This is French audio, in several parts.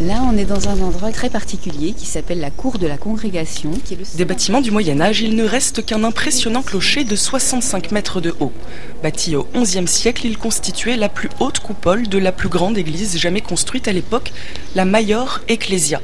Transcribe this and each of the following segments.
Là, on est dans un endroit très particulier qui s'appelle la cour de la congrégation. Des bâtiments du Moyen Âge, il ne reste qu'un impressionnant clocher de 65 mètres de haut. Bâti au XIe siècle, il constituait la plus haute coupole de la plus grande église jamais construite à l'époque, la Maior Ecclesia.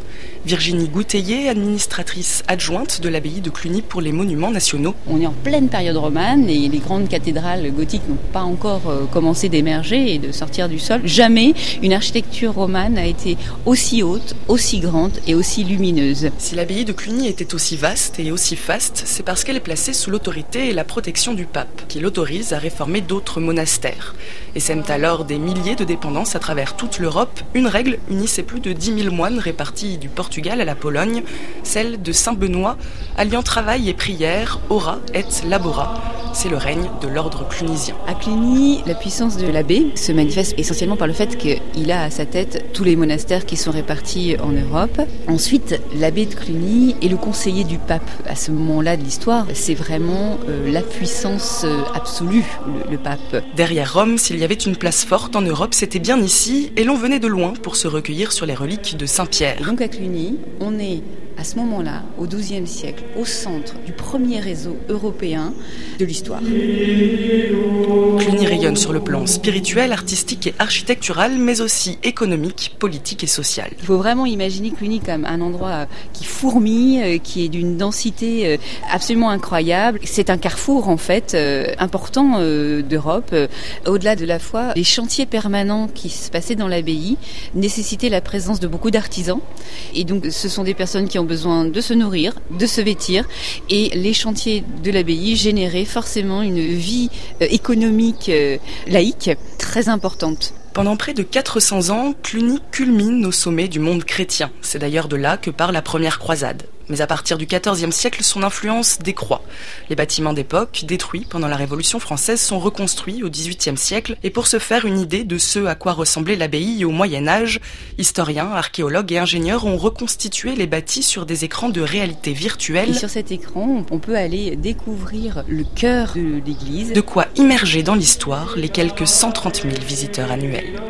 Virginie Gouteiller, administratrice adjointe de l'abbaye de Cluny pour les monuments nationaux. On est en pleine période romane et les grandes cathédrales gothiques n'ont pas encore euh, commencé d'émerger et de sortir du sol. Jamais une architecture romane a été aussi haute, aussi grande et aussi lumineuse. Si l'abbaye de Cluny était aussi vaste et aussi faste, c'est parce qu'elle est placée sous l'autorité et la protection du pape, qui l'autorise à réformer d'autres monastères. Et sèment alors des milliers de dépendances à travers toute l'Europe. Une règle unissait plus de 10 000 moines répartis du Portugal à la Pologne, celle de Saint-Benoît, alliant travail et prière, ora et labora. C'est le règne de l'ordre clunisien. À Cluny, la puissance de l'abbé se manifeste essentiellement par le fait qu'il a à sa tête tous les monastères qui sont répartis en Europe. Ensuite, l'abbé de Cluny est le conseiller du pape. À ce moment-là de l'histoire, c'est vraiment euh, la puissance euh, absolue, le, le pape. Derrière Rome, s'il y avait une place forte en Europe, c'était bien ici, et l'on venait de loin pour se recueillir sur les reliques de Saint-Pierre. Donc à Cluny, on est à ce moment-là, au XIIe siècle, au centre du premier réseau européen de l'histoire. Cluny rayonne sur le plan spirituel, artistique et architectural, mais aussi économique, politique et social. Il faut vraiment imaginer Cluny comme un endroit euh, qui fourmille, euh, qui est d'une densité euh, absolument incroyable. C'est un carrefour en fait important d'Europe. Au-delà de la foi, les chantiers permanents qui se passaient dans l'abbaye nécessitaient la présence de beaucoup d'artisans. Et donc ce sont des personnes qui ont besoin de se nourrir, de se vêtir, et les chantiers de l'abbaye généraient forcément une vie euh, économique euh, laïque très importante. Pendant près de 400 ans, Cluny culmine au sommet du monde chrétien. C'est d'ailleurs de là que part la première croisade. Mais à partir du XIVe siècle, son influence décroît. Les bâtiments d'époque, détruits pendant la Révolution française, sont reconstruits au XVIIIe siècle, et pour se faire une idée de ce à quoi ressemblait l'abbaye au Moyen Âge, historiens, archéologues et ingénieurs ont reconstitué les bâtis sur des écrans de réalité virtuelle. Et sur cet écran, on peut aller découvrir le cœur de l'église. De quoi immerger dans l'histoire les quelques 130 000 visiteurs annuels.